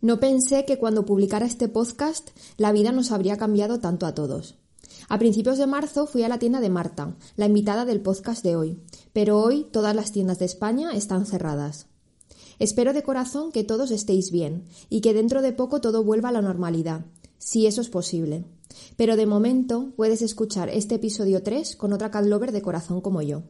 No pensé que cuando publicara este podcast la vida nos habría cambiado tanto a todos. A principios de marzo fui a la tienda de Marta, la invitada del podcast de hoy, pero hoy todas las tiendas de España están cerradas. Espero de corazón que todos estéis bien y que dentro de poco todo vuelva a la normalidad, si eso es posible. Pero de momento puedes escuchar este episodio 3 con otra cat lover de corazón como yo.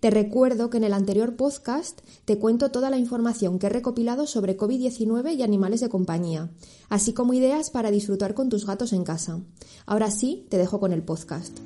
Te recuerdo que en el anterior podcast te cuento toda la información que he recopilado sobre COVID-19 y animales de compañía, así como ideas para disfrutar con tus gatos en casa. Ahora sí, te dejo con el podcast.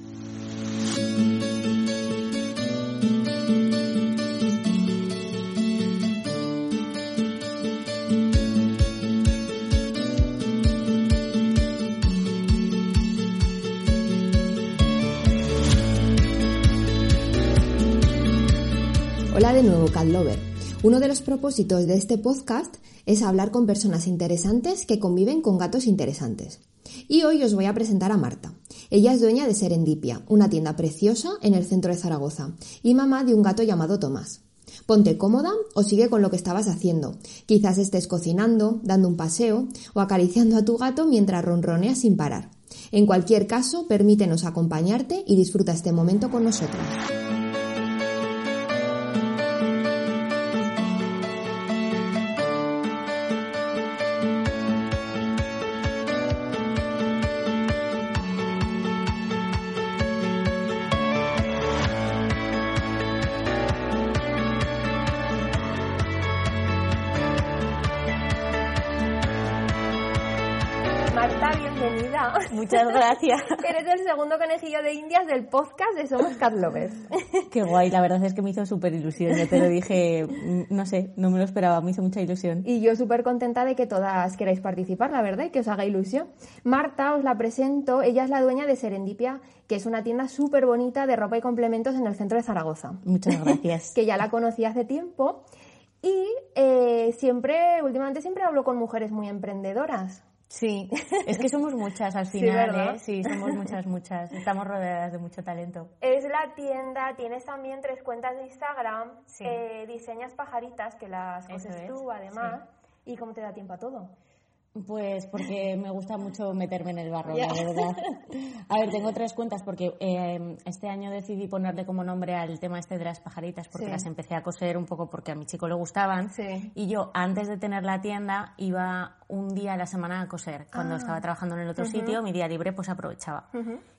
De nuevo, Cat Lover. Uno de los propósitos de este podcast es hablar con personas interesantes que conviven con gatos interesantes. Y hoy os voy a presentar a Marta. Ella es dueña de Serendipia, una tienda preciosa en el centro de Zaragoza, y mamá de un gato llamado Tomás. Ponte cómoda o sigue con lo que estabas haciendo. Quizás estés cocinando, dando un paseo o acariciando a tu gato mientras ronroneas sin parar. En cualquier caso, permítenos acompañarte y disfruta este momento con nosotros. Gracias. Eres el segundo conejillo de Indias del podcast de Somos Cat Lovers. Qué guay, la verdad es que me hizo súper ilusión. Yo te lo dije, mm, no sé, no me lo esperaba, me hizo mucha ilusión. Y yo súper contenta de que todas queráis participar, la verdad, y que os haga ilusión. Marta, os la presento, ella es la dueña de Serendipia, que es una tienda súper bonita de ropa y complementos en el centro de Zaragoza. Muchas gracias. que ya la conocí hace tiempo. Y eh, siempre, últimamente siempre hablo con mujeres muy emprendedoras. Sí, es que somos muchas al Sí, final, ¿verdad? ¿eh? Sí, somos muchas, muchas. Estamos rodeadas de mucho talento. Es la tienda, tienes también tres cuentas de Instagram, Sí. eh, diseñas pajaritas, que las coses es, tú además. ¿Y cómo te da tiempo a todo? Pues porque me gusta mucho meterme en el barro, la verdad. A ver, tengo tres cuentas porque eh, este año decidí ponerle como nombre al tema este de las pajaritas porque Sí. las empecé a coser un poco porque a mi chico le gustaban. Sí. Y yo, antes de tener la tienda, iba un día a la semana a coser. Cuando Ah. estaba trabajando en el otro sitio, mi día libre, pues aprovechaba.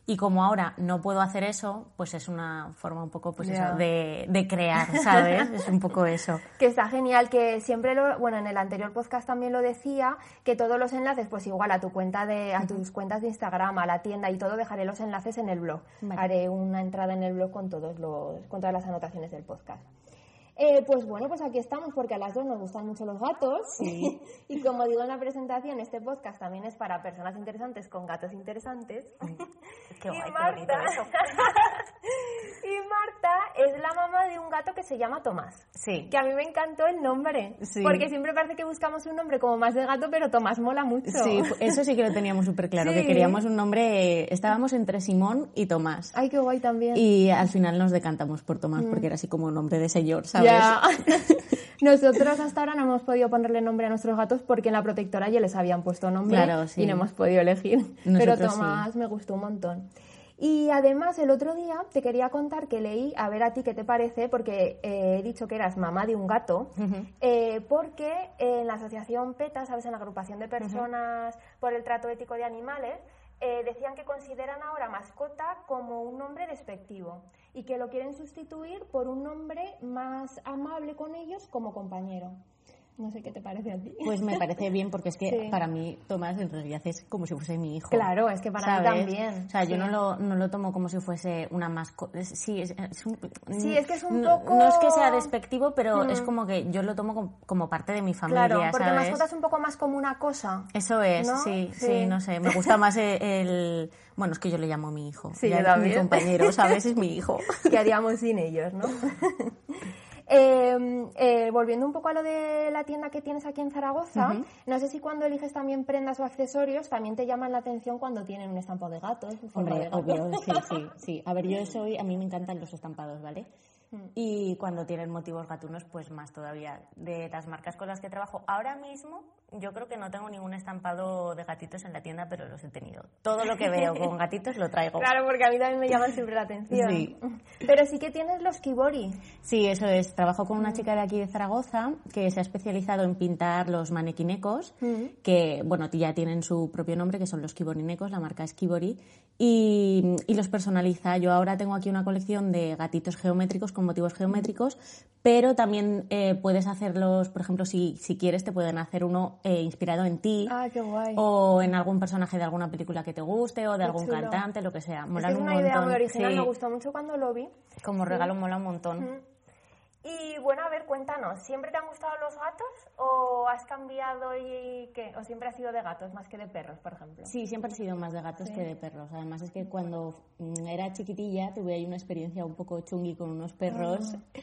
Y como ahora no puedo hacer eso, pues es una forma un poco, pues eso, de, de crear, ¿sabes? es un poco eso. Que está genial, que siempre lo, bueno, en el anterior podcast también lo decía, que todos los enlaces, pues igual a tu cuenta de, a tus cuentas de Instagram, a la tienda y todo, dejaré los enlaces en el blog. Vale. Haré una entrada en el blog con todos los, con todas las anotaciones del podcast. Eh, pues bueno, pues aquí estamos porque a las dos nos gustan mucho los gatos. Sí. y como digo en la presentación, este podcast también es para personas interesantes con gatos interesantes. Qué Y guay, qué Marta- bonito eso. y Marta es la mamá de un gato que se llama Tomás. Sí. Que a mí me encantó el nombre. Sí. Porque siempre parece que buscamos un nombre como más de gato, pero Tomás mola mucho. Sí, eso sí que lo teníamos súper claro, Sí. que queríamos un nombre, eh, estábamos entre Simón y Tomás. Ay, qué guay también. Y al final nos decantamos por Tomás porque era así como un nombre de señor, ¿sabes? Ya. Nosotros hasta ahora no hemos podido ponerle nombre a nuestros gatos porque en la protectora ya les habían puesto nombre Claro, sí. y no hemos podido elegir. Pero Tomás me gustó un montón. Y además el otro día te quería contar que leí, a ver a ti qué te parece, porque eh, he dicho que eras mamá de un gato, eh, porque en la asociación PETA, ¿sabes? En la agrupación de personas por el trato ético de animales, eh, decían que consideran ahora mascota como un nombre despectivo y que lo quieren sustituir por un nombre más amable con ellos como compañero. No sé qué te parece a ti. Pues me parece bien porque es que para mí Tomás en realidad es como si fuese mi hijo. Claro, es que para mí también. O sea, yo no lo, no lo tomo como si fuese una mascota. Sí, es, un, sí, es que es un poco... No es que sea despectivo, pero es como que yo lo tomo como, parte de mi familia, Claro, porque mascota es un poco más como una cosa. Eso es, sí, sí, no sé. Me gusta más el... Bueno, es que yo le llamo mi hijo. Sí, ya mi compañero, ¿sabes? Es mi hijo. ¿Qué haríamos sin ellos, no? Em, eh, volviendo un poco a lo de la tienda que tienes aquí en Zaragoza, no sé si cuando eliges también prendas o accesorios también te llaman la atención cuando tienen un estampado de gatos. Hombre, obvio, sí, sí, sí. A ver, yo soy, a mí me encantan los estampados, ¿vale? Mm. Y cuando tienen motivos gatunos, pues más todavía. De las marcas con las que trabajo ahora mismo, yo creo que no tengo ningún estampado de gatitos en la tienda, pero los he tenido. Todo lo que veo con gatitos lo traigo. Claro, porque a mí también me llaman siempre la atención. Sí. Pero sí que tienes los kibori. Sí, eso es. Trabajo con una chica de aquí de Zaragoza que se ha especializado en pintar los manequinecos, mm. que, bueno, ya tienen su propio nombre, que son los kiborinecos, la marca es Kibori, y, y los personaliza. Yo ahora tengo aquí una colección de gatitos geométricos con motivos geométricos, pero también eh, puedes hacerlos, por ejemplo, si, si quieres, te pueden hacer uno eh, inspirado en ti. Ah, qué guay. O en algún personaje de alguna película que te guste, o de algún cantante, lo que sea. Es, una idea muy original, me gustó mucho cuando lo vi. Como regalo mola un montón. Y bueno, a ver, cuéntanos, ¿siempre te han gustado los gatos o has cambiado y qué? ¿O siempre has sido de gatos más que de perros, por ejemplo? Sí, siempre he sido más de gatos que de perros. Además es que cuando mm, era chiquitilla tuve ahí una experiencia un poco chungui con unos perros. Ah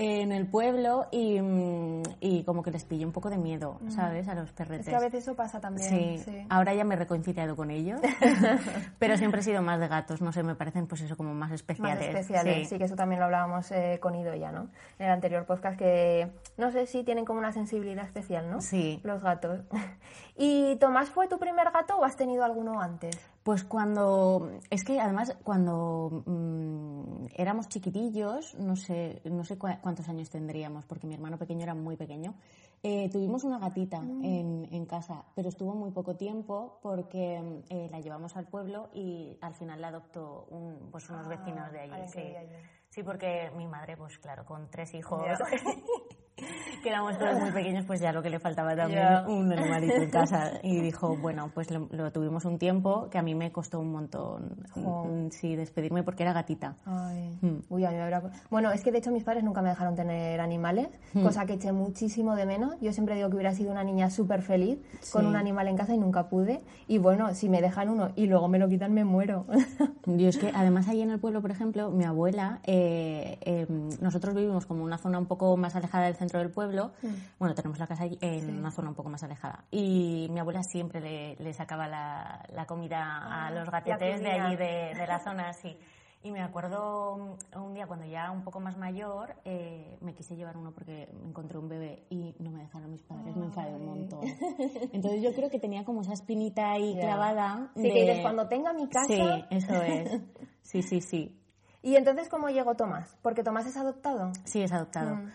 en el pueblo y, mm, y, como que les pillé un poco de miedo, mm. ¿sabes? A los perretes. Es que a veces eso pasa también. Sí, ahora ya me he reconciliado con ellos, pero siempre he sido más de gatos, no sé, me parecen pues eso como más especiales. Más especiales, sí, que eso también lo hablábamos eh, con Ido ya, ¿no? En el anterior podcast que, no sé, si tienen como una sensibilidad especial, ¿no? Sí. Los gatos. ¿Y Tomás fue tu primer gato o has tenido alguno antes? Pues cuando, es que además cuando mm, éramos chiquitillos, no sé, no sé cuántos años tendríamos, porque mi hermano pequeño era muy pequeño, eh, tuvimos una gatita mm. en, en, casa, pero estuvo muy poco tiempo porque eh, la llevamos al pueblo y al final la adoptó un, pues unos ah, vecinos de allí. Sí. sí. porque mi madre, pues claro, con tres hijos... que éramos todos muy pequeños, pues ya lo que le faltaba también un animalito en casa. Y dijo, bueno, pues lo, tuvimos un tiempo que a mí me costó un montón, mm, sí, despedirme porque era gatita. Mm. Uy, a mí me Bueno, es que de hecho mis padres nunca me dejaron tener animales, mm. cosa que eché muchísimo de menos. Yo siempre digo que hubiera sido una niña súper feliz con un animal en casa y nunca pude. Y bueno, si me dejan uno y luego me lo quitan, me muero. Yo es que además ahí en el pueblo, por ejemplo, mi abuela, eh, em, nosotros vivimos como una zona un poco más alejada del centro del pueblo. Mm. Bueno, tenemos la casa en una zona un poco más alejada. Y mi abuela siempre le, sacaba la, comida a ah, los gatetes de allí, de, la zona, sí. Y me acuerdo un día cuando ya un poco más mayor, eh, me quise llevar uno porque encontré un bebé y no me dejaron mis padres, me enfadé un montón. Entonces yo creo que tenía como esa espinita ahí clavada. Sí, que dices, cuando tenga mi casa... Sí, eso es. Sí, sí, sí. ¿Y entonces cómo llegó Tomás? ¿Porque Tomás es adoptado? Sí, es adoptado. Mm.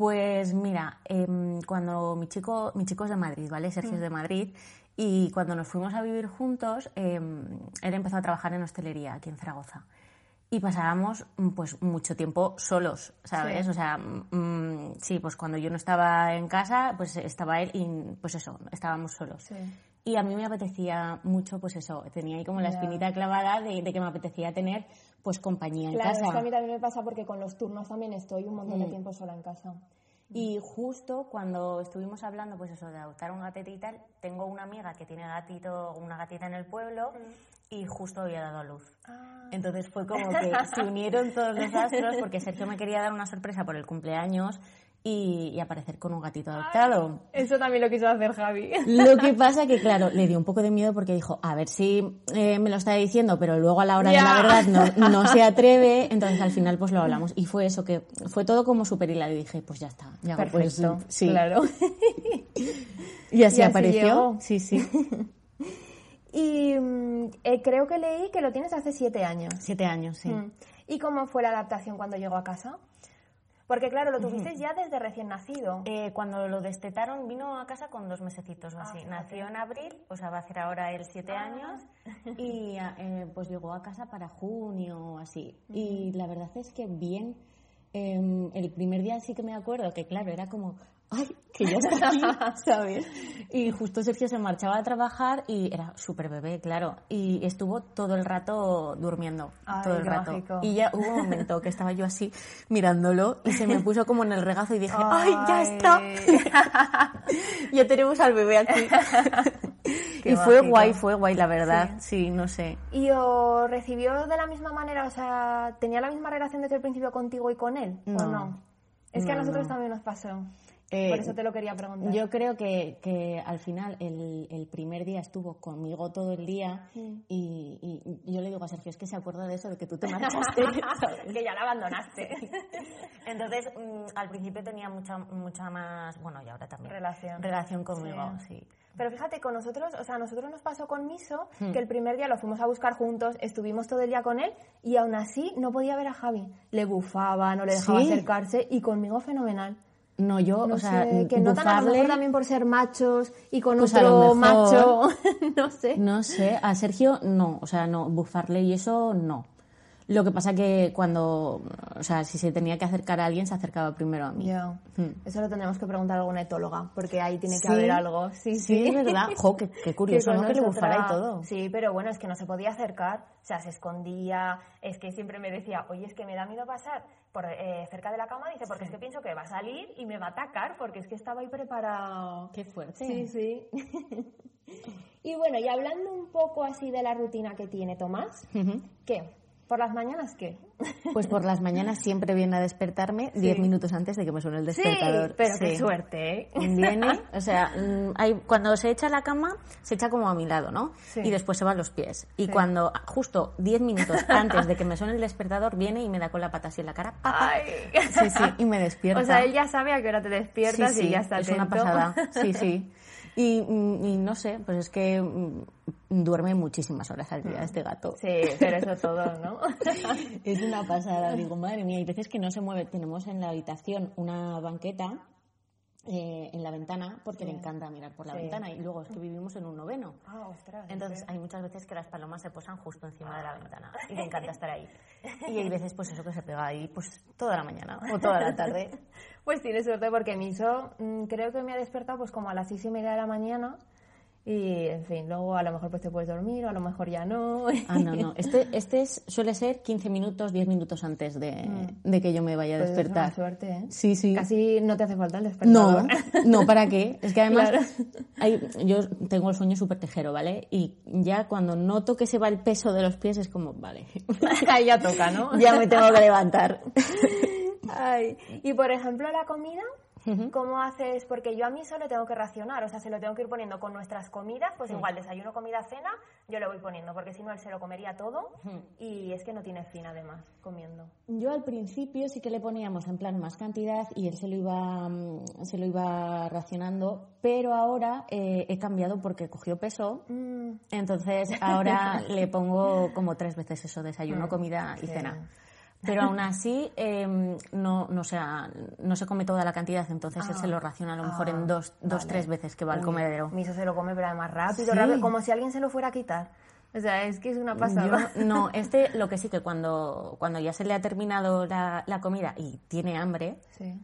Pues mira, em, cuando mi chico, mi chico es de Madrid, ¿vale? Sergio es mm. de Madrid. Y cuando nos fuimos a vivir juntos, em, él empezó a trabajar en hostelería aquí en Zaragoza. Y pasábamos mm, pues mucho tiempo solos, ¿sabes? O sea, mm, sí, pues cuando yo no estaba en casa, pues estaba él y pues eso, estábamos solos. Sí. Y a mí me apetecía mucho, pues eso, tenía ahí como la espinita clavada de, que me apetecía tener pues compañía en casa. Claro, a mí también me pasa porque con los turnos también estoy un montón de mm. tiempo sola en casa. Y justo cuando estuvimos hablando, pues eso, de adoptar un gatito y tal, tengo una amiga que tiene gatito, una gatita en el pueblo mm. y justo había dado a luz. Ah. Entonces fue como que se unieron todos los astros porque Sergio me quería dar una sorpresa por el cumpleaños y, aparecer con un gatito adoptado. eso también lo quiso hacer Javi. Lo que pasa que, claro, le dio un poco de miedo porque dijo, a ver si eh, me lo está diciendo, pero luego a la hora de la verdad no, no, se atreve. Entonces al final pues lo hablamos. Y fue eso, que fue todo como súper hilado. Y dije, pues ya está. Ya pues, Perfecto, pues, sí. claro. y así, apareció. Sí, sí. Y mm, eh, creo que leí que lo tienes hace siete años. Siete años, sí. Mm. ¿Y cómo fue la adaptación cuando llegó a casa? Porque claro, lo tuviste ya desde recién nacido. Eh, cuando lo destetaron vino a casa con dos mesecitos o así. Ah, Nació en abril, o sea, va a hacer ahora él siete ah. años y eh, pues llegó a casa para junio o así. Y la verdad es que bien, em, el primer día sí que me acuerdo que claro, era como ay, que ya está aquí, ¿sabes? Y justo Sergio se marchaba a trabajar y era súper bebé, claro. Y estuvo todo el rato durmiendo, Ay, todo el rato. mágico. Y ya hubo un momento que estaba yo así mirándolo y se me puso como en el regazo y dije, ¡ay, ya está! ya tenemos al bebé aquí. Qué y fue guay, fue guay, la verdad. Sí. no sé. ¿Y os recibió de la misma manera? O sea, ¿tenía la misma relación desde el principio contigo y con él? ¿O No. Es que a No, nosotros no. también nos pasó. Eh, Por eso te lo quería preguntar. Yo creo que, que al final el, el primer día estuvo conmigo todo el día y, y yo le digo a Sergio, es que se acuerda de eso, de que tú te marchaste. que ya la abandonaste. Entonces, mm, al principio tenía mucha, mucha más, bueno, y ahora también, Relación. relación conmigo, sí. Pero fíjate, con nosotros, o sea, a nosotros nos pasó con Miso Hmm. que el primer día lo fuimos a buscar juntos, estuvimos todo el día con él y aún así no podía ver a Javi. Le bufaba, no le dejaba ¿Sí? acercarse y conmigo fenomenal. No, yo, No o sea, sé, que notan a lo mejor también por ser machos y con Pues otro mejor. macho, no sé. No sé, a Sergio no, o sea, no, bufarle y eso no. Lo que pasa que cuando, o sea, si se tenía que acercar a alguien, se acercaba primero a mí. Hmm. Eso lo tendremos que preguntar a alguna etóloga, porque ahí tiene que Sí. haber algo. Sí, Sí, es verdad. Jo, qué, qué curioso, ¿no? Que le bufara y todo. Sí, pero bueno, es que no se podía acercar, o sea, se escondía, es que siempre me decía, oye, es que me da miedo pasar por eh, cerca de la cama, dice, porque es que pienso que va a salir y me va a atacar, porque es que estaba ahí preparado. Qué fuerte. Sí, sí. y bueno, y hablando un poco así de la rutina que tiene Tomás. ¿qué? ¿Por las mañanas qué? Pues por las mañanas siempre viene a despertarme 10 minutos antes de que me suene el despertador. Sí, pero qué Sí. suerte, ¿eh? Viene, o sea, mm, hay, cuando se echa la cama, se echa como a mi lado, ¿no? Sí. Y después se va a los pies. Y cuando, justo 10 minutos antes de que me suene el despertador, viene y me da con la pata así en la cara. ¡papá! Ay. Sí, sí, y me despierta. O sea, él ya sabe a qué hora te despiertas Sí, sí, y ya está es una atento. pasada. Sí, sí. Y, mm, y no sé, pues es que mm, duerme muchísimas horas al día este gato. Sí, pero eso todo, ¿no? Es una pasada, digo, madre mía, hay veces que no se mueve. Tenemos en la habitación una banqueta eh, en la ventana porque le encanta mirar por la Sí. ventana y luego es que vivimos en un noveno. Ah, ostras. Entonces hay muchas veces que las palomas se posan justo encima de la ventana y le encanta estar ahí. Y hay veces pues eso que se pega ahí pues toda la mañana o toda la tarde. Pues tiene suerte porque Miso mm, creo que me ha despertado pues como a las seis y media de la mañana y en fin, luego a lo mejor pues te puedes dormir o a lo mejor ya no. Ah, no, no. Este, este es- suele ser 15 minutos, 10 minutos antes de, de que yo me vaya a Mm. Pues es despertar. una suerte, ¿eh? Sí, sí. Casi no te hace falta el No, despertador. no, ¿para qué? Es que además Claro. hay- yo tengo el sueño súper tejero, ¿vale? Y ya cuando noto que se va el peso de los pies es como, vale, Ahí ya toca, ¿no? ya me tengo que levantar. Ay. Y por ejemplo, la comida, ¿cómo haces? Porque yo a mí solo tengo que racionar, o sea, se lo tengo que ir poniendo con nuestras comidas, pues igual desayuno, comida, cena, yo le voy poniendo, porque si no él se lo comería todo y es que no tiene fin además comiendo. Yo al principio sí que le poníamos en plan más cantidad y él se lo iba, mm, se lo iba racionando, pero ahora eh, he cambiado porque cogió peso. Mm, Entonces ahora le pongo como tres veces eso, desayuno, comida y cena. Pero aún así em, no, no, sea, no se come toda la cantidad, entonces él se lo raciona a lo mejor en dos, dos tres veces que va al comedero. Miso se lo come, pero además rápido, Sí. rápido, como si alguien se lo fuera a quitar. O sea, es que es una pasada. Yo, no, este lo que sí que cuando, cuando ya se le ha terminado la, la comida y tiene hambre, Sí.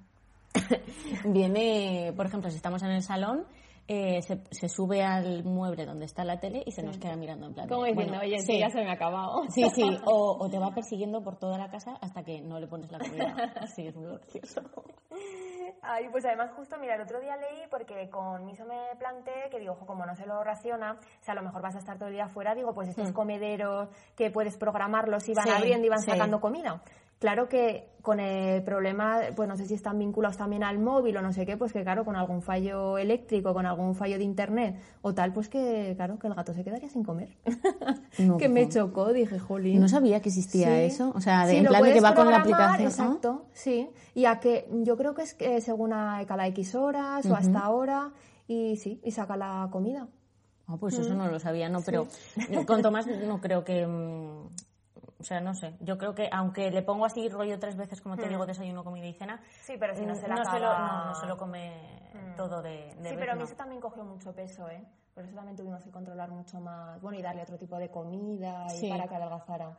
viene, por ejemplo, si estamos en el salón, eh, se, se sube al mueble donde está la tele y se nos queda mirando en plan. Como diciendo, bueno, oye, sí, ya se me ha acabado. Sí, sí, o, o te va persiguiendo por toda la casa hasta que no le pones la comida. Sí, es muy gracioso. Ay, pues además justo, mira, el otro día leí porque con Miso me planteé que digo, ojo, como no se lo raciona, o sea, a lo mejor vas a estar todo el día fuera, digo, pues estos comederos que puedes programarlos, iban Sí, abriendo y van sacando comida. Claro que con el problema, pues no sé si están vinculados también al móvil o no sé qué, pues que claro, con algún fallo eléctrico, con algún fallo de internet o tal, pues que claro, que el gato se quedaría sin comer. No, que me chocó, dije, jolín. No sabía que existía Sí. eso. O sea, de- Sí, en plan de que va con la aplicación. ¿no? Exacto, sí. Y a que yo creo que es que según a cada X horas o hasta ahora y sí, y saca la comida. Ah, pues eso no lo sabía, no, pero con Tomás no creo que... mm, O sea, no sé. Yo creo que aunque le pongo así rollo tres veces, como te digo, desayuno, comida y cena, Sí, pero si no mm, se la no, se lo, acaba- no, no se lo come todo de, de sí, vez, pero a mí eso también cogió mucho peso, ¿eh? Por eso también tuvimos que controlar mucho más, bueno, y darle otro tipo de comida y Sí. para que adelgazara.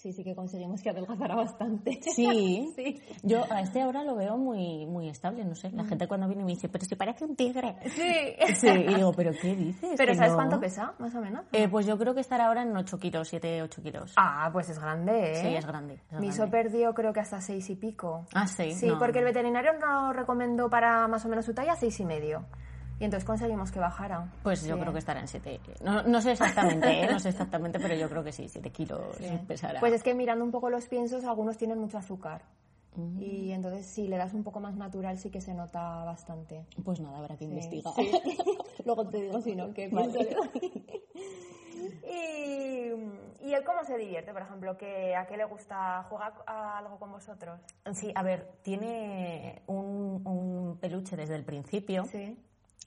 Sí, sí que conseguimos que adelgazara bastante. Sí. sí. Yo a este ahora lo veo muy, muy estable, no sé. La gente cuando viene me dice, pero si parece un tigre. Sí. Sí, y digo, ¿pero qué dices? Pero Que ¿sabes no". cuánto pesa, más o menos? Eh, pues yo creo que estará ahora en 8 kilos, 7, 8 kilos. Ah, pues es grande, ¿eh? Sí, es grande. es Mi grande. hizo perdió creo que hasta seis y pico. Ah, sí. Sí, no. porque el veterinario nos recomendó para más o menos su talla seis y medio. Y entonces conseguimos que bajara. Pues yo Sí. creo que estará en 7. No, no sé exactamente, ¿eh? no sé exactamente, pero yo creo que sí, 7 kilos pesará. Pues es que mirando un poco los piensos, algunos tienen mucho azúcar. Mm. Y entonces si le das un poco más natural sí que se nota bastante. Pues nada, habrá que investigar. Sí. Luego te digo si no, qué Vale. y, ¿Y él cómo se divierte, por ejemplo? ¿Que, ¿A qué le gusta jugar a algo con vosotros? Sí, a ver, tiene un, un peluche desde el principio. Sí.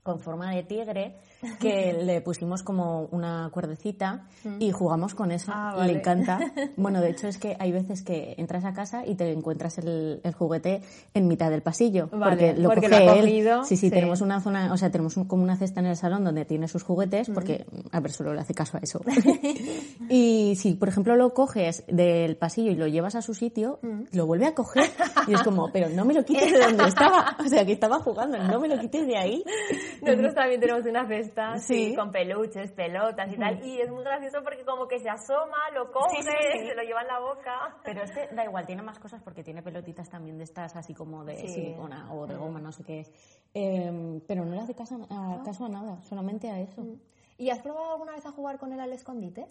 Con forma de tigre que le pusimos como una cuerdecita y jugamos con eso. Ah, vale. Le encanta. Bueno, de hecho es que hay veces que entras a casa y te encuentras el, el juguete en mitad del pasillo. Vale, porque lo porque coge lo ha él. Sí, sí, sí. tenemos una zona, o sea, tenemos un- como una cesta en el salón donde tiene sus juguetes porque, a ver, solo le hace caso a eso. y si, por ejemplo, lo coges del pasillo y lo llevas a su sitio, lo vuelve a coger y es como, pero no me lo quites de donde estaba. O sea, que estaba jugando, no me lo quites de ahí. Nosotros también tenemos una cesta Sí. sí, con peluches, pelotas y tal. Y es muy gracioso porque como que se asoma, lo coge, Sí, se lo lleva en la boca. Pero este da igual, tiene más cosas porque tiene pelotitas también de estas así como de silicona o de goma, no sé qué es. Eh, pero no le hace caso a, caso a nada, solamente a eso. ¿Y has probado alguna vez a jugar con él al escondite?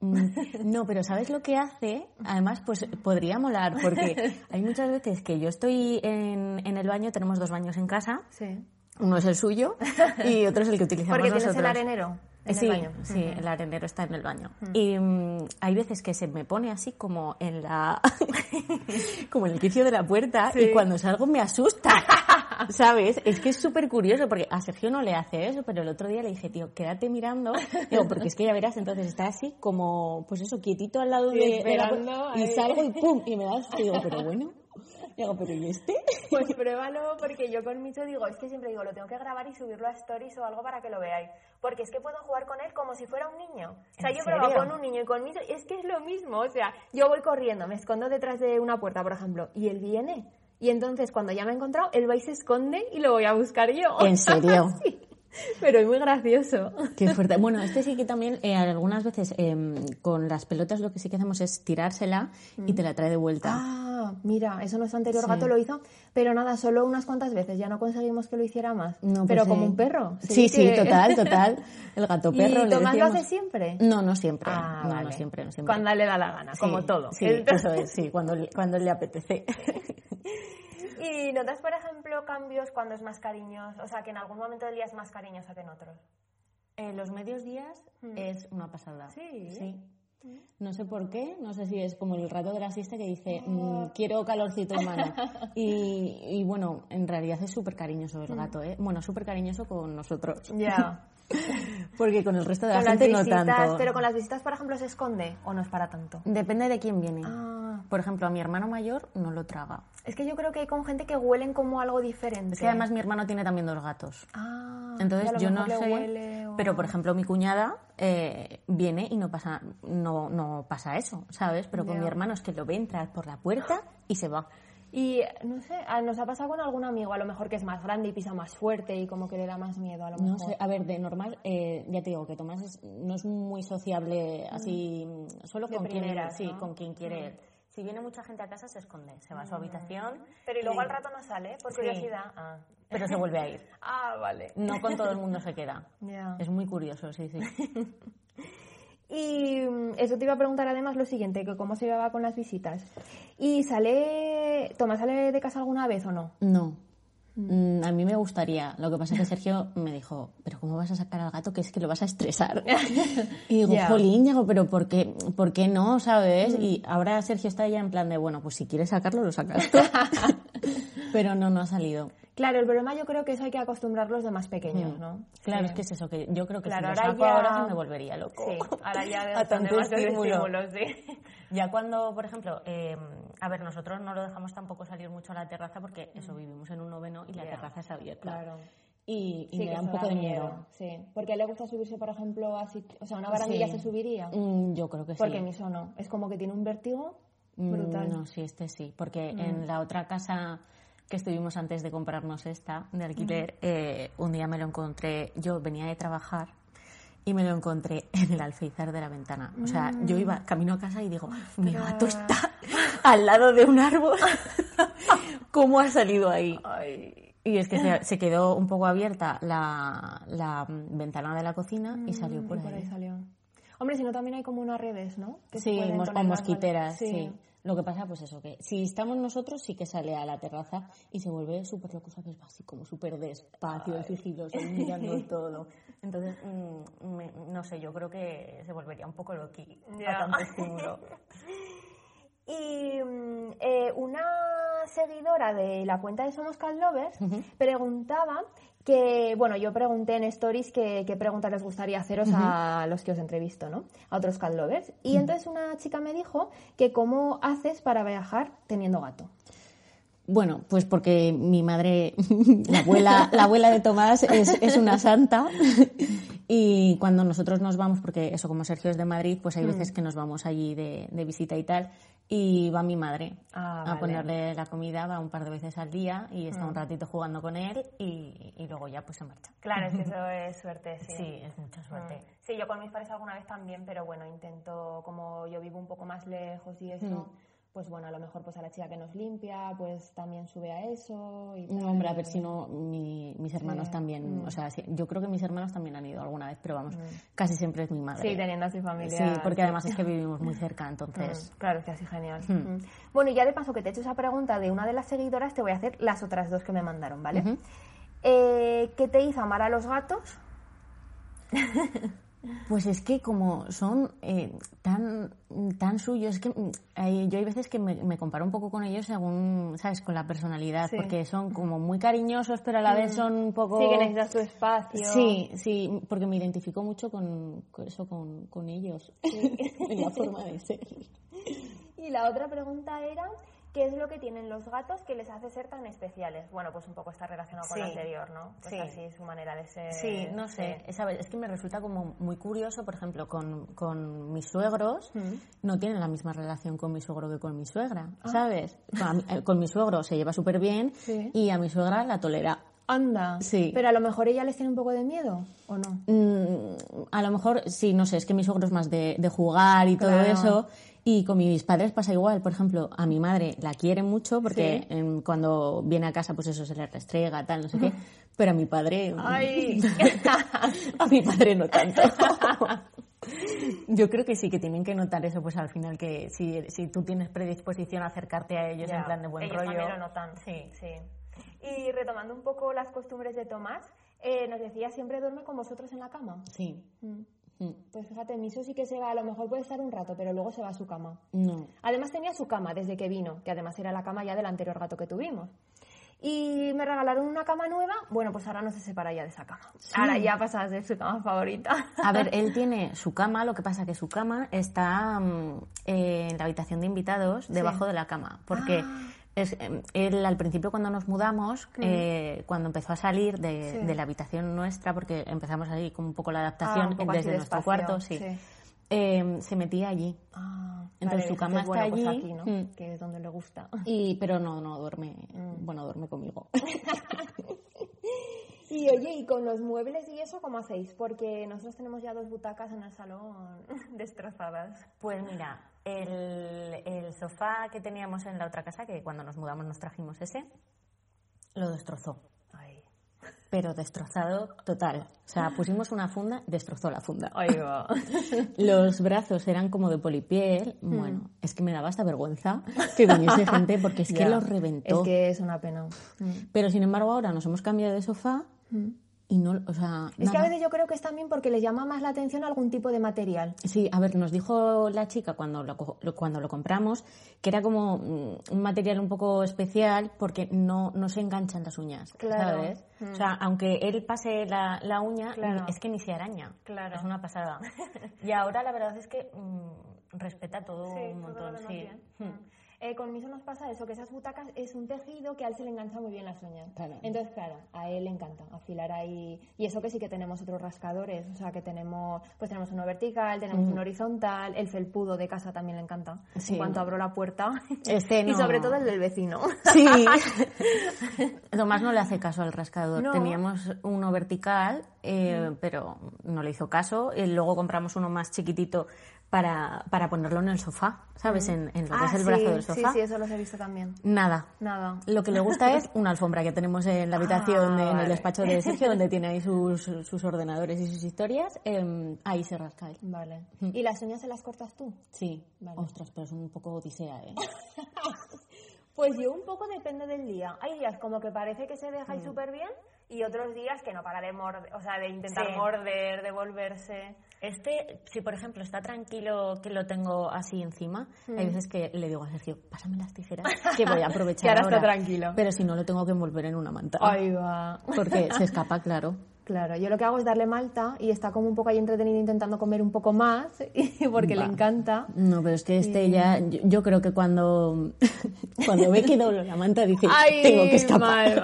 Mm, No, pero ¿sabes lo que hace? Además, pues podría molar, porque hay muchas veces que yo estoy en, en el baño, tenemos dos baños en casa, Sí. Uno es el suyo y otro es el que utilizamos Porque tienes nosotros. el arenero en sí, el baño. sí, el arenero está en el baño. Y mm, hay veces que se me pone así como en la como en el quicio de la puerta y cuando salgo me asusta. ¿Sabes? Es que es súper curioso porque a Sergio no le hace eso, pero el otro día le dije, tío, quédate mirando. Digo, porque es que ya verás, entonces está así como, pues eso, quietito al lado Sí, de, de la y salgo y pum, y me das, digo, pero bueno. Digo, pero ¿y este? Pues pruébalo porque yo con Micho digo, es que siempre digo, lo tengo que grabar y subirlo a stories o algo para que lo veáis. Porque es que puedo jugar con él como si fuera un niño. O sea, ¿En yo he probado serio? con un niño y con Micho, es que es lo mismo. O sea, yo voy corriendo, me escondo detrás de una puerta, por ejemplo, y él viene. Y entonces cuando ya me ha encontrado, él va y se esconde y lo voy a buscar yo. ¿En serio? Sí. Pero es muy gracioso. Qué fuerte. Bueno, este sí que también, eh, algunas veces eh, con las pelotas lo que sí que hacemos es tirársela y te la trae de vuelta. Ah, mira, eso nuestro anterior Sí. gato lo hizo, pero nada, solo unas cuantas veces, ya no conseguimos que lo hiciera más. No, pero pues, como eh, un perro. Sí, sí, que- total, total. El gato perro. ¿Y Tomás lo hace siempre? No, no siempre. Ah, no, vale. no siempre, no siempre. Cuando le da la gana, como todo. Sí, Entonces- eso es, sí, cuando, le- cuando le apetece. ¿Y notas, por ejemplo, cambios cuando es más cariñoso? O sea, que en algún momento del día es más cariñosa que en otros. Eh, los medios días es una pasada. Sí. Sí. No sé por qué, no sé si es como el rato de la siesta que dice, mm, quiero calorcito en mano. Y, y bueno, en realidad es súper cariñoso el gato, ¿eh? Bueno, súper cariñoso con nosotros. Ya. Porque con el resto de la con las gente no visitas, tanto. pero con las visitas, por ejemplo, se esconde o no es para tanto. Depende de quién viene. Ah, Por ejemplo, a mi hermano mayor no lo traga. es que yo creo que hay con gente que huelen como algo diferente. Es que además mi hermano tiene también dos gatos. Ah, Entonces yo no sé, huele o- pero por ejemplo mi cuñada eh, viene y no pasa, no, no pasa eso, ¿sabes? Pero con mi hermano es que lo ve entrar por la puerta y se va. Y no sé, ah, nos ha pasado con algún amigo, a lo mejor que es más grande y pisa más fuerte y como que le da más miedo, a lo mejor. No sé, a ver, de normal, eh, ya te digo que Tomás es- no es muy sociable así, solo Mm. De con quien, primeras, sí, ¿no? Mm. con quien quiere él. Si viene mucha gente a casa se esconde, se va a su habitación, Pero y luego y- al rato no sale, por Sí. curiosidad. Ah. pero se vuelve a ir. Ah, vale. No con todo el mundo se queda. Es muy curioso, sí, sí. Y mm, eso te iba a preguntar además lo siguiente, que cómo se llevaba con las visitas. ¿Y sale, Tomás sale de casa alguna vez o no? No. Mm, A mí me gustaría. Lo que pasa es que Sergio me dijo, pero ¿cómo vas a sacar al gato que es que lo vas a estresar? Y digo, Ya. jolín, digo, pero ¿por qué, ¿por qué no, sabes? Y ahora Sergio está ya en plan de, bueno, pues si quieres sacarlo, lo sacas pero no, no ha salido. Claro, el problema yo creo que eso hay que acostumbrarlos de más pequeños, ¿no? Claro, Sí. es que es eso, que yo creo que Claro, si lo ahora saco ya- ahora se me volvería loco. Sí, ahora ya a tanto estímulo. estímulos, sí. Ya cuando, por ejemplo, eh, a ver, nosotros no lo dejamos tampoco salir mucho a la terraza porque eso, vivimos en un noveno y la Ya. terraza es abierta. Claro. y, y Sí, me da un poco da de miedo. Sí, porque a él le gusta subirse, por ejemplo, así, o sea, una barandilla se subiría. Mm, yo creo que sí. Porque Miso no, es como que tiene un vértigo Mm, brutal. No, sí, este sí, porque Mm. en la otra casa que estuvimos antes de comprarnos esta de alquiler, Mm. eh, un día me lo encontré, yo venía de trabajar y me lo encontré en el alféizar de la ventana. O sea, Mm. yo iba camino a casa y digo, mi gato está al lado de un árbol. ¿Cómo ha salido ahí? Y es que se, se quedó un poco abierta la, la ventana de la cocina y salió por Mm, Y por ahí. ahí salió. Hombre, si no, también hay como unas redes, ¿no? Que Sí, mos- o mosquiteras, sí. Lo que pasa, pues eso, que si estamos nosotros, sí que sale a la terraza y se vuelve súper loco, ¿sabes? Va así como súper despacio, sigiloso, mirando todo. Entonces, mm, me- no sé, yo creo que se volvería un poco loqui Ya. a tanto estímulo. Y mm, eh, una seguidora de la cuenta de Somos Cat Lovers preguntaba que, bueno, yo pregunté en Stories qué, preguntas les gustaría haceros a los que os entrevisto, ¿no? A otros Cat Lovers. Y entonces una chica me dijo que cómo haces para viajar teniendo gato. Bueno, pues porque mi madre, la abuela, la abuela de Tomás, es, es una santa. Y cuando nosotros nos vamos, porque eso, como Sergio es de Madrid, pues hay Mm. veces que nos vamos allí de, de visita y tal. Y va mi madre Ah, a vale. Mm. ponerle la comida, va un par de veces al día y está un ratito jugando con él y, y luego ya pues se marcha. Claro, es que eso es suerte, sí. Sí, es mucha suerte. Sí, yo con mis padres alguna vez también, pero bueno, intento, como yo vivo un poco más lejos y eso, Mm. Pues bueno, a lo mejor pues a la chica que nos limpia, pues también sube a eso y No, hombre, a ver si no, mi- mis hermanos Sí. también, o sea, sí, yo creo que mis hermanos también han ido alguna vez, pero vamos, casi siempre es mi madre. Sí, teniendo así familia. Sí, porque además es que vivimos muy cerca, entonces. Mm, Claro, es que así genial. Hmm. Mm. Bueno, y ya de paso que te he hecho esa pregunta de una de las seguidoras, te voy a hacer las otras dos que me mandaron, ¿vale? Ujú. Eh, ¿Qué te hizo amar a los gatos? Pues es que como son eh, tan, tan suyos, es que mm, yo hay veces que me, me comparo un poco con ellos según, ¿sabes? Con la personalidad, Sí. porque son como muy cariñosos, pero a la vez son un poco... Sí, que necesitas tu espacio. Sí, sí, porque me identifico mucho con, con eso, con, con ellos, en la forma de ser. Y la otra pregunta era, ¿qué es lo que tienen los gatos que les hace ser tan especiales? Bueno, pues un poco está relacionado con Sí. lo anterior, ¿no? Pues Sí. así su manera de ser. Sí, no sé, ¿sabes? es que me resulta como muy curioso, por ejemplo, con, con mis suegros, no tienen la misma relación con mi suegro que con mi suegra, ¿sabes? Con, eh, con mi suegro se lleva súper bien y a mi suegra la tolera. Anda. Sí. Pero a lo mejor ella les tiene un poco de miedo, ¿o no? Mm, a lo mejor, sí, no sé, es que mi suegro es más de, de jugar y todo eso. Y con mis padres pasa igual. Por ejemplo, a mi madre la quiere mucho porque Sí. cuando viene a casa, pues eso se le restrega, tal, no sé qué. Pero a mi padre. Ay. a mi padre no tanto. Yo creo que sí que tienen que notar eso, pues al final que si, si tú tienes predisposición a acercarte a ellos Ya, en plan de buen ellos rollo. también lo notan. Sí. sí. Y retomando un poco las costumbres de Tomás, eh, nos decía siempre duerme con vosotros en la cama. Sí. Mm. Mm. Pues fíjate, Miso sí que se va, a lo mejor puede estar un rato, pero luego se va a su cama. No. Además tenía su cama desde que vino, que además era la cama ya del anterior gato que tuvimos. Y me regalaron una cama nueva, bueno, pues ahora no se separa ya de esa cama. Ahora ya pasa a ser su cama favorita. A ver, él tiene su cama, lo que pasa que su cama está mm, en la habitación de invitados, debajo de la cama, porque Ah. Es, em, él al principio cuando nos mudamos, eh, cuando empezó a salir de. Sí. de la habitación nuestra, porque empezamos ahí con un poco la Ah, adaptación poco así desde de nuestro espacio, cuarto, sí, sí. em, se metía allí. Ah, Entonces vale, su cama bueno, está pues allí, aquí, ¿no? mm. Que es donde le gusta. Y, pero no, no duerme, Mm. bueno, duerme conmigo. Y oye, ¿y con los muebles y eso cómo hacéis? Porque nosotros tenemos ya dos butacas en el salón destrozadas. Pues mira, el, el sofá que teníamos en la otra casa, que cuando nos mudamos nos trajimos ese, lo destrozó. Ay, Pero destrozado total. O sea, pusimos una funda, destrozó la funda. Los brazos eran como de polipiel. Bueno, es que me daba hasta vergüenza que viniese gente porque es que los reventó. Es que es una pena. Pero sin embargo ahora nos hemos cambiado de sofá y no, o sea, Es que a veces yo creo que es también porque les llama más la atención algún tipo de material. Sí, a ver, nos dijo la chica cuando lo, cuando lo compramos que era como mm, un material un poco especial porque no, no se enganchan las uñas, Claro. ¿sabes? O sea, aunque él pase la, la uña, Claro. es que ni se araña. Claro. Es una pasada. y ahora la verdad es que mm, respeta todo Sí, un montón, sí. bien. Mm. Eh, con Miso nos pasa eso, que esas butacas es un tejido que a él se le engancha muy bien las uñas. Claro. Entonces, claro, a él le encanta afilar ahí. Y eso que sí que tenemos otros rascadores, o sea, que tenemos, pues tenemos uno vertical, tenemos uno horizontal, el felpudo de casa también le encanta. Sí. En cuanto abro la puerta. Este Y sobre todo el del vecino. Sí. Tomás no le hace caso al rascador. No. Teníamos uno vertical, eh, pero no le hizo caso. Y luego compramos uno más chiquitito para, para ponerlo en el sofá, ¿sabes? En, en lo que Ah, es el sí, brazo del Sí, sofá. sí, eso los he visto también. Nada. Nada. Lo que le gusta es una alfombra que tenemos en la habitación, Ah, de- en el despacho de Sergio, donde tiene ahí sus, sus ordenadores y sus historias. eh, ahí se rasca él. Vale. ¿Y las uñas se las cortas tú? Sí. Vale. Ostras, pero es un poco odisea, ¿eh? Pues yo un poco depende del día. Hay días como que parece que se deja ahí súper bien y otros días que no para de morder, o sea, de intentar Sí. morder, de volverse. Este, si por ejemplo está tranquilo que lo tengo así encima, hay veces que le digo a Sergio, pásame las tijeras, que voy a aprovechar Que ahora está tranquilo. Pero si no, lo tengo que envolver en una manta. Ahí va. Porque se escapa, claro. Claro, yo lo que hago es darle malta y está como un poco ahí entretenido intentando comer un poco más y porque le Va. encanta. No, pero es que este ya, yo, yo creo que cuando, cuando ve que doblo la manta dice, Ay, tengo que escapar.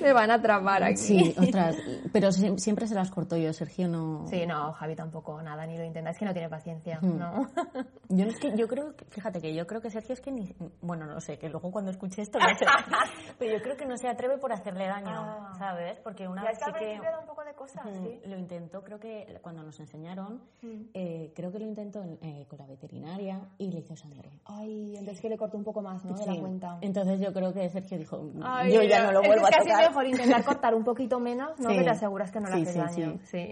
Me van a atrapar aquí. Sí, ostras, pero sie- siempre se las corto yo, Sergio no... Sí, no, Javi tampoco, nada, ni lo intenta. Es que no tiene paciencia, ¿no? Yo es que yo creo, que- fíjate que yo creo que Sergio es que ni, bueno, no sé, que luego cuando escuche esto lo sé, pero yo creo que no se atreve por hacerle daño, Ah. ¿sabes? Porque una vez sí que da un poco de cosas, Mm, sí. lo intentó, creo que cuando nos enseñaron, Mm. eh, creo que lo intentó en- eh, con la veterinaria y le hizo sangre. Ay, entonces que le corto un poco más, ¿no? De la Sí. cuenta. Entonces yo creo que Sergio dijo, Ay, yo ya no lo vuelvo a tocar. Mejor intentar cortar un poquito menos, ¿no? Sí. Que te aseguras que no le Sí, hace sí, daño. Sí.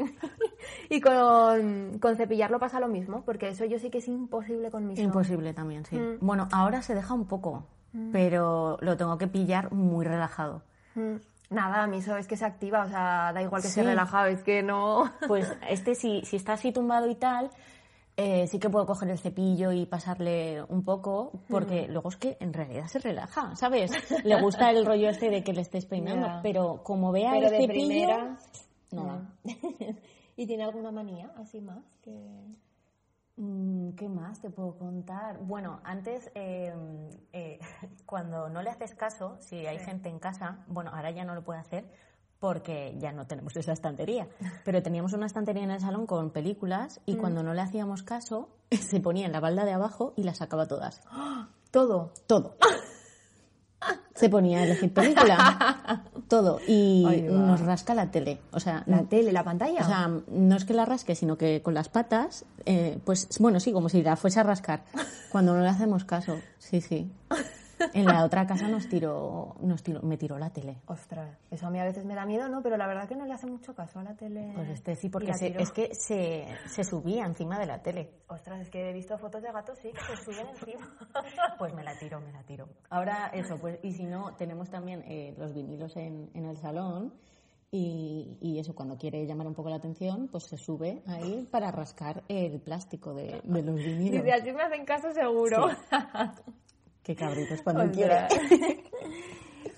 y con, con cepillarlo pasa lo mismo, porque eso yo sí que es imposible con mis Imposible también, sí. Mm. Bueno, ahora se deja un poco, pero lo tengo que pillar muy relajado. Mm. Nada, a mí eso es que se activa, o sea, da igual que esté Sí. relajado, es que no... Pues este, si, si está así tumbado y tal, eh, sí que puedo coger el cepillo y pasarle un poco, porque Mm. luego es que en realidad se relaja, ¿sabes? Le gusta el rollo este de que le estés peinando, pero como vea Pero el de cepillo... primeras... Nada. ¿Y tiene alguna manía así más? Que... Mm, ¿Qué más te puedo contar? Bueno, antes, eh, eh, cuando no le haces caso, si hay gente en casa, bueno, ahora ya no lo puede hacer porque ya no tenemos esa estantería, pero teníamos una estantería en el salón con películas y cuando no le hacíamos caso, se ponía en la balda de abajo y las sacaba todas. Todo. Todo. Se ponía a elegir película. Todo. Y nos rasca la tele. O sea, La tele, la pantalla. o sea, no es que la rasque, sino que con las patas, eh, pues bueno, sí, como si la fuese a rascar. Cuando no le hacemos caso, sí, sí. En la otra casa nos tiró, nos tiró, me tiró la tele. Ostras, eso a mí a veces me da miedo, ¿no? Pero la verdad que no le hace mucho caso a la tele. Pues este sí, Y porque se- es que se, se subía encima de la tele. Ostras, es que he visto fotos de gatos, sí, que se suben encima. Pues me la tiro, me la tiro. Ahora eso, pues, y si no, tenemos también eh, los vinilos en, en el salón. Y, y eso, cuando quiere llamar un poco la atención, pues se sube ahí para rascar el plástico de, de los vinilos. Dice, así me hacen caso seguro. Qué cabritos cuando quiere.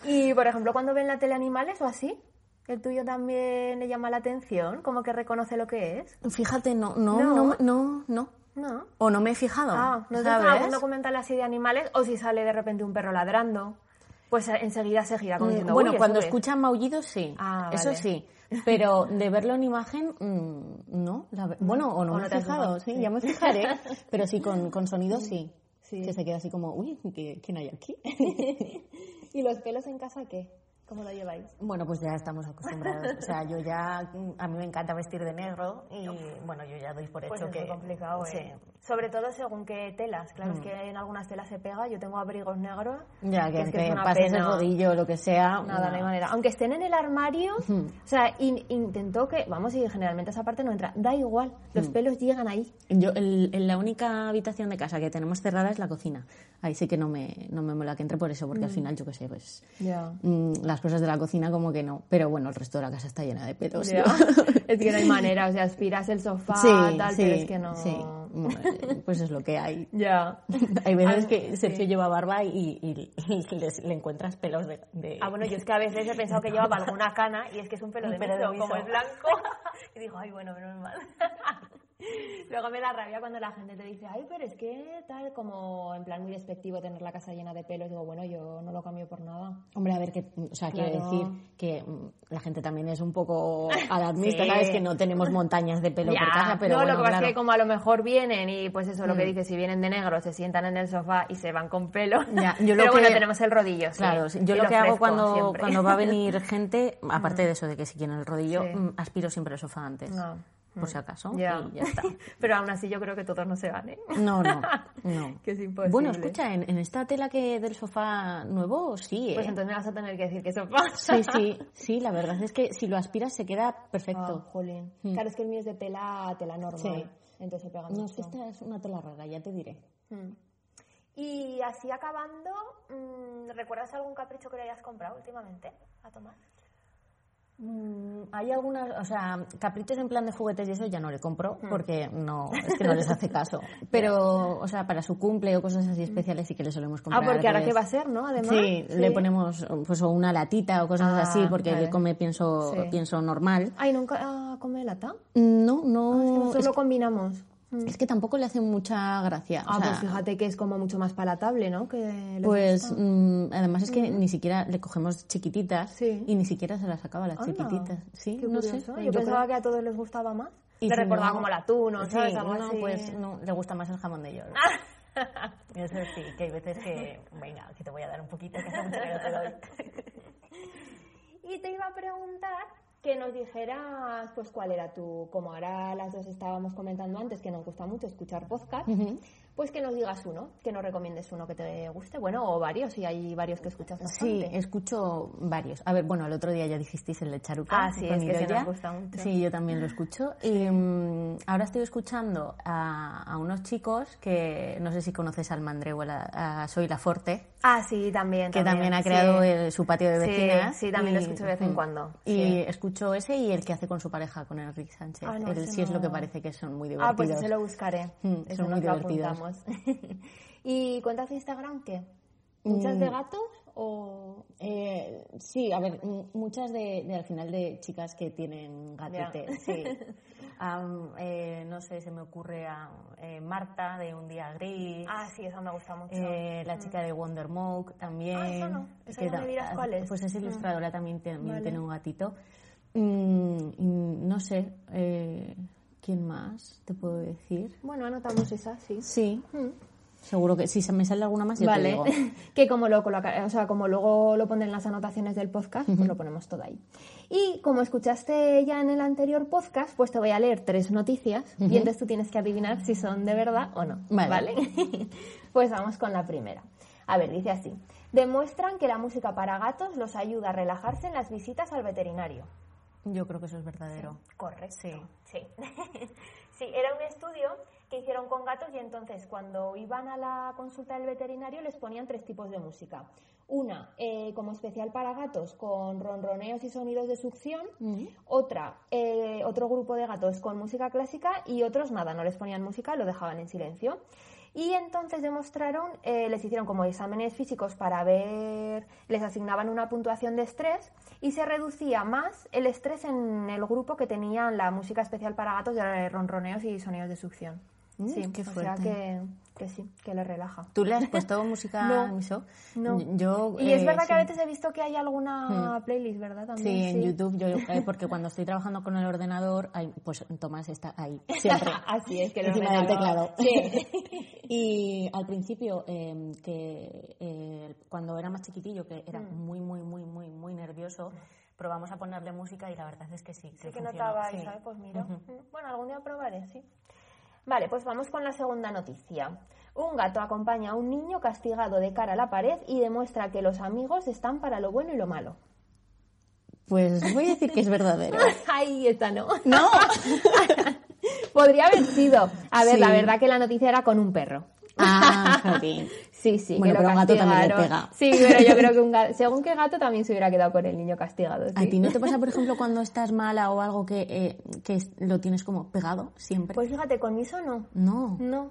y, por ejemplo, cuando ven la tele animales o así, ¿el tuyo también le llama la atención? ¿Como que reconoce lo que es? Fíjate, no, no, No. no, no, no. O no me he fijado. Ah, ¿no te algún documental así de animales? O si sale de repente un perro ladrando, pues eh, enseguida se gira como diciendo, bueno, "Uy, cuando eso es". escuchan maullidos, sí. Ah, Eso vale. sí. Pero de verlo en imagen, mm, no. la bueno, o no o me no he fijado, fijado, sí, sí. ya me fijaré. Pero sí, con, con sonido sí. Sí. Que se queda así como, uy, ¿qué- ¿quién hay aquí? ¿Y los pelos en casa qué? ¿Cómo lo lleváis? Bueno, pues ya estamos acostumbrados. O sea, yo ya, mm, a mí me encanta vestir de negro y bueno, yo ya doy por hecho Pues es que... muy complicado, ¿eh? Sí. Mm. Sobre todo según qué telas. Claro, es que en algunas telas se pega. Yo tengo abrigos negros. Ya, que, es que es pases el rodillo o lo que sea... Nada, no hay manera. Aunque estén en el armario, o sea, in- intentó que, vamos, y generalmente esa parte no entra. Da igual, los Mm. pelos llegan ahí. Yo, el- en la única habitación de casa que tenemos cerrada es la cocina. Ahí sí que no me, no me mola que entre por eso, porque al final, yo qué sé, pues Ya. mm, las cosas de la cocina como que no. Pero bueno, el resto de la casa está llena de pelos. Es que no hay manera, o sea, aspiras el sofá, Sí, tal, sí, pero es que no. sí. Bueno, Pues es lo que hay. Ya. Hay veces Ah, que Sergio sí. lleva barba y, y- y les- le encuentras pelos de... de- Ah, bueno, yo es que a veces he pensado que llevaba alguna cana y es que es un pelo Un de pelo de miso, como es blanco. Y digo, ay, bueno, menos mal. Luego me da rabia cuando la gente te dice, ay, pero es que tal, como en plan muy despectivo tener la casa llena de pelos. Digo, bueno, yo no lo cambio por nada. Hombre, a ver, que, o sea, quiero Claro. decir que mm, la gente también es un poco alarmista, ¿sabes? Que no tenemos montañas de pelo Ya, por casa, pero no, bueno, lo que pasa claro. es que como a lo mejor vienen y pues eso, lo que Mm. dices, si vienen de negro, se sientan en el sofá y se van con pelo. Ya, yo lo pero bueno, que- tenemos el rodillo, sí. Claro, sí, yo lo que hago cuando, siempre. cuando va a venir gente, aparte de eso de que si quieren el rodillo, Sí. mm, aspiro siempre el sofá antes, No. Por si acaso, Ya. y ya está. pero aún así yo creo que todos no se van, ¿eh? No, no, no. Que es imposible. Bueno, escucha, en, en esta tela que del sofá nuevo, sí, ¿eh? Pues entonces me vas a tener que decir que sofá. Sí, sí, sí, la verdad es que si lo aspiras se queda perfecto. Ah, jolín. Mm. Claro, es que el mío es de tela, tela normal. Sí. Entonces se pega No, es que esta es una tela rara, ya te diré. Mm. Y así acabando, mm, ¿recuerdas algún capricho que le hayas comprado últimamente a Tomás? Mm, Hay algunas, o sea, caprichos en plan de juguetes y eso ya no le compro Hmm. porque no, es que no les hace caso. Pero, o sea, para su cumple o cosas así especiales sí que le solemos Ah, comprar. porque ahora pues, que va a ser, ¿no? Además. Sí, le ponemos pues o una latita o cosas Ah, así porque vale. él come pienso, Sí. pienso normal. Ay, ¿nunca ah, come lata? No, Ah, es que no, nosotros es, lo combinamos. Mm. es que tampoco le hace mucha gracia. o Ah, sea, pues fíjate que es como mucho más palatable, ¿no? Que Pues mm, además es que ni siquiera le cogemos chiquititas Sí. y ni siquiera se las acaba las Anda, chiquititas. Sí, qué no sé. Yo, yo pensaba creo- que a todos les gustaba más. Y le si recordaba no- como el atún, ¿no? Sí, ¿Sabes? Algo no, así. pues no, le gusta más el jamón de york. Eso sí, que hay veces que, venga, que te voy a dar un poquito, que hace mucho que no te doy. Y te iba a preguntar que nos dijeras, pues, cuál era tu, como ahora las dos estábamos comentando antes, que nos gusta mucho escuchar podcast, pues que nos digas uno, que nos recomiendes uno que te guste, bueno, o varios, si hay varios que escuchas Sí, bastante. escucho varios. A ver, bueno, el otro día ya dijisteis el de Charuca. Ah, sí, es que Idoia. nos gusta mucho. Sí, yo también lo escucho. Y mm, ahora estoy escuchando a, a unos chicos que no sé si conoces al Mandreu, a, a Soy la Forte. Ah, sí, también. que también, ha creado sí. el- su patio de Sí, vecinas. sí, también lo y- escucho de vez en cuando, Y sí. escucho ese y el que hace con su pareja, con Enrique Sánchez. Ah, no, El es lo que parece que son muy divertidos. Ah, pues ese lo buscaré. Mm, son muy divertidos. ¿Y cuentas de Instagram qué? ¿Muchas Mm. de gatos o...? Eh, sí, a ver, m- muchas de, de al final de chicas que tienen gatete, sí. Eh, no sé, se me ocurre a eh, Marta de Un Día Gris. Ah, sí, eso me gusta mucho. eh, la chica de Wonder Moke también. Ah, esa no. Esa que no me da- dirás cuál es. Pues es ilustradora, también, también Vale. tiene un gatito. Mm, y no sé, eh, ¿quién más te puedo decir? Bueno, anotamos esa, sí. Sí, Mm. seguro que si se me sale alguna más, yo te Vale, digo. que como lo o sea, como luego lo pondré en las anotaciones del podcast, pues lo ponemos todo ahí. Y como escuchaste ya en el anterior podcast, pues te voy a leer tres noticias y entonces tú tienes que adivinar si son de verdad o no. Vale. pues vamos con la primera. A ver, dice así. Demuestran que la música para gatos los ayuda a relajarse en las visitas al veterinario. Yo creo que eso es verdadero. Correcto. Sí. Sí. sí, era un estudio que hicieron con gatos y entonces cuando iban a la consulta del veterinario les ponían tres tipos de música. Una eh, como especial para gatos con ronroneos y sonidos de succión. Otra, eh, otro grupo de gatos con música clásica y otros nada, no les ponían música, lo dejaban en silencio. Y entonces demostraron, eh, les hicieron como exámenes físicos para ver, les asignaban una puntuación de estrés y se reducía más el estrés en el grupo que tenían la música especial para gatos de ronroneos y sonidos de succión. Mm, sí, qué o sea fuerte. que, que sí, que les relaja. ¿Tú le has puesto música No, a Miso? no. Yo, Y es eh, verdad que a sí. veces he visto que hay alguna playlist, ¿verdad? Sí, También, en YouTube, yo, eh, porque cuando estoy trabajando con el ordenador, hay- pues Tomás está ahí, siempre. Así es, que encima del teclado. Sí. y al principio, eh, que eh, cuando era más chiquitillo, que era Mm. muy, muy, muy, muy, muy nervioso, probamos a ponerle música y la verdad es que sí. Sí que funcionó, notaba sí. ahí, ¿sabes? Pues mira. Ujú. Mm, Bueno, algún día probaré, sí. Vale, pues vamos con la segunda noticia. Un gato acompaña a un niño castigado de cara a la pared y demuestra que los amigos están para lo bueno y lo malo. Pues voy a decir que es verdadero. Ay, esta no. ¡No! Podría haber sido. A ver, Sí. la verdad que la noticia era con un perro. Ah. Sí, sí, Bueno, que lo pero a un gato también le pega. Sí, pero yo creo que un gato, según qué gato también se hubiera quedado con el niño castigado. ¿A sí. ti no te pasa, por ejemplo, cuando estás mala o algo que, eh, que lo tienes como pegado siempre? Pues fíjate, con Miso no. no. No.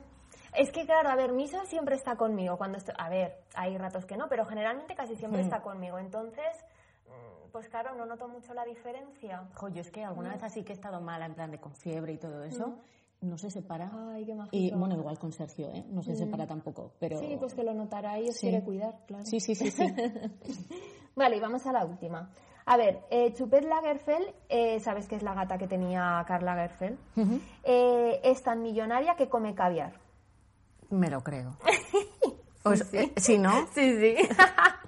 Es que claro, a ver, Miso siempre está conmigo cuando estoy... A ver, hay ratos que no, pero generalmente casi siempre Mm. está conmigo. Entonces, mm, pues claro, no noto mucho la diferencia. Jo, yo es que alguna vez así que he estado mala, en plan de con fiebre y todo eso, no se separa. Ay, qué mágico. Y bueno, igual con Sergio, ¿eh? No se separa tampoco, pero... Sí, pues que lo notará y os Sí. quiere cuidar, claro. Sí, sí, sí, sí. Vale, y vamos a la última. A ver, eh, Chupet Lagerfeld, eh, ¿sabes qué es la gata que tenía Karl Lagerfeld? Eh, es tan millonaria que come caviar. Me lo creo. Os- eh, sí, ¿no? Sí, sí.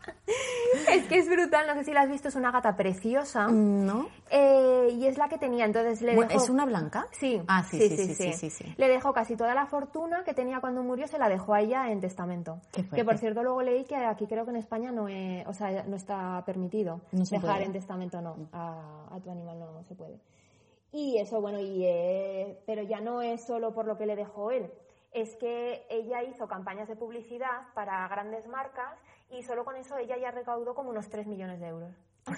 es que es brutal, no sé si la has visto, es una gata preciosa. ¿No? Eh, y es la que tenía, entonces le Bueno, dejó... ¿Es una blanca? Sí, Ah, sí, sí, sí, sí, sí, sí. Le dejó casi toda la fortuna que tenía cuando murió, se la dejó a ella en testamento. Qué que por cierto luego leí que aquí creo que en España no, es- o sea, no está permitido No se dejar puede. en testamento, no, a, a tu animal no se puede. Y eso, bueno, y, eh, pero ya no es solo por lo que le dejó él, es que ella hizo campañas de publicidad para grandes marcas y solo con eso ella ya recaudó como unos 3 millones de euros.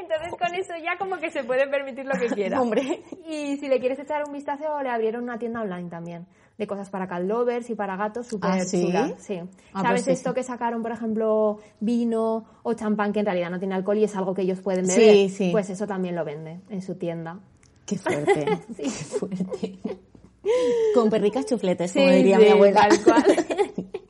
Entonces con eso ya como que se puede permitir lo que quiera. Hombre. Y si le quieres echar un vistazo, le abrieron una tienda online también, de cosas para cat lovers y para gatos súper ¿Ah, sí? Sí. Ah, ¿Sabes pues sí, esto sí. que sacaron, por ejemplo, vino o champán que en realidad no tiene alcohol y es algo que ellos pueden Sí, beber? sí. Pues eso también lo vende en su tienda. Qué fuerte. Qué fuerte. Con perricas chufletes, como Sí, diría sí, mi abuela. tal cual.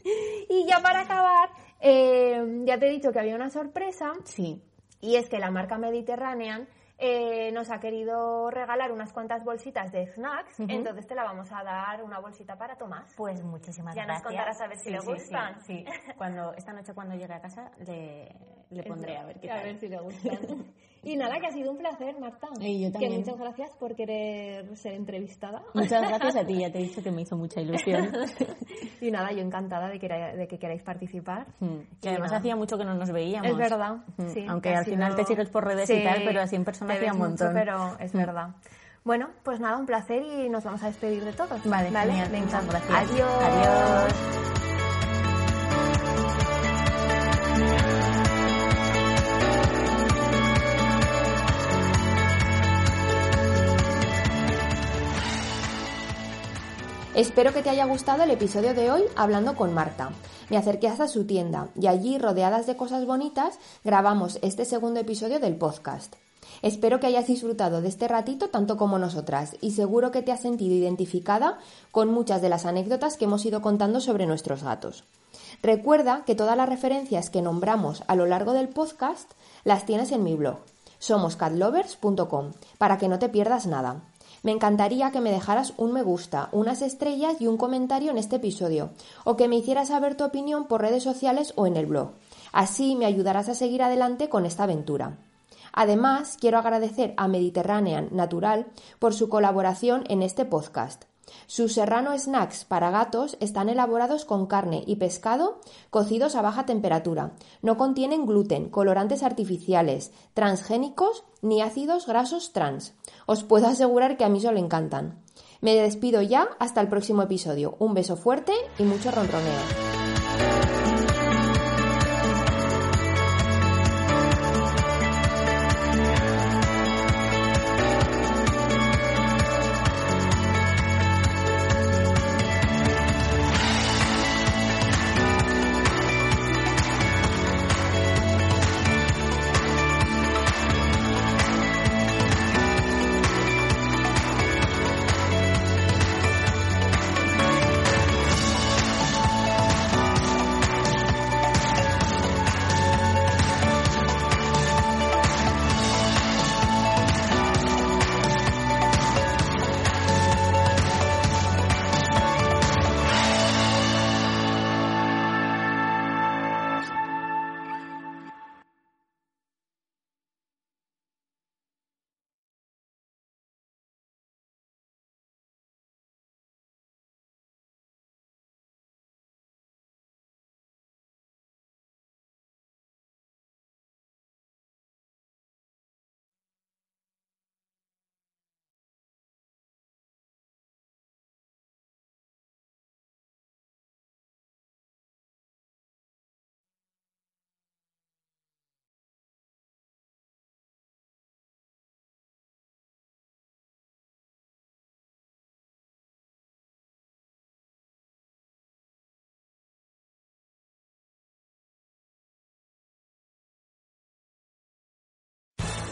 y ya para acabar, eh, ya te he dicho que había una sorpresa Sí. y es que la marca Mediterranean eh, nos ha querido regalar unas cuantas bolsitas de snacks, entonces te la vamos a dar una bolsita para Tomás. Pues muchísimas Ya nos gracias. contarás a ver si le sí, gustan. Sí, sí. Cuando, esta noche cuando llegue a casa le, le pondré a ver qué a tal. ver si le gustan. y nada, que ha sido un placer, Marta. Y yo Que también. muchas gracias por querer ser entrevistada. Muchas gracias a ti, ya te he dicho que me hizo mucha ilusión. y nada, yo encantada de que, de que queráis participar. Mm, Que Y además nada. hacía mucho que no nos veíamos. Es verdad, Mm, sí. Aunque que al final te sigues por redes y tal, pero así en persona hacía un mucho, montón. pero es verdad. Bueno, pues nada, un placer y nos vamos a despedir de todos. Vale, genial. Venga. Muchas gracias. Adiós. Adiós. Espero que te haya gustado el episodio de hoy hablando con Marta. Me acerqué hasta su tienda y allí, rodeadas de cosas bonitas, grabamos este segundo episodio del podcast. Espero que hayas disfrutado de este ratito tanto como nosotras y seguro que te has sentido identificada con muchas de las anécdotas que hemos ido contando sobre nuestros gatos. Recuerda que todas las referencias que nombramos a lo largo del podcast las tienes en mi blog, somoscatlovers.com, para que no te pierdas nada. Me encantaría que me dejaras un me gusta, unas estrellas y un comentario en este episodio, o que me hicieras saber tu opinión por redes sociales o en el blog. Así me ayudarás a seguir adelante con esta aventura. Además, quiero agradecer a Mediterranean Natural por su colaboración en este podcast. Sus serrano snacks para gatos están elaborados con carne y pescado cocidos a baja temperatura. No contienen gluten, colorantes artificiales, transgénicos ni ácidos grasos trans. Os puedo asegurar que a mí solo encantan. Me despido ya hasta el próximo episodio. Un beso fuerte y mucho ronroneo.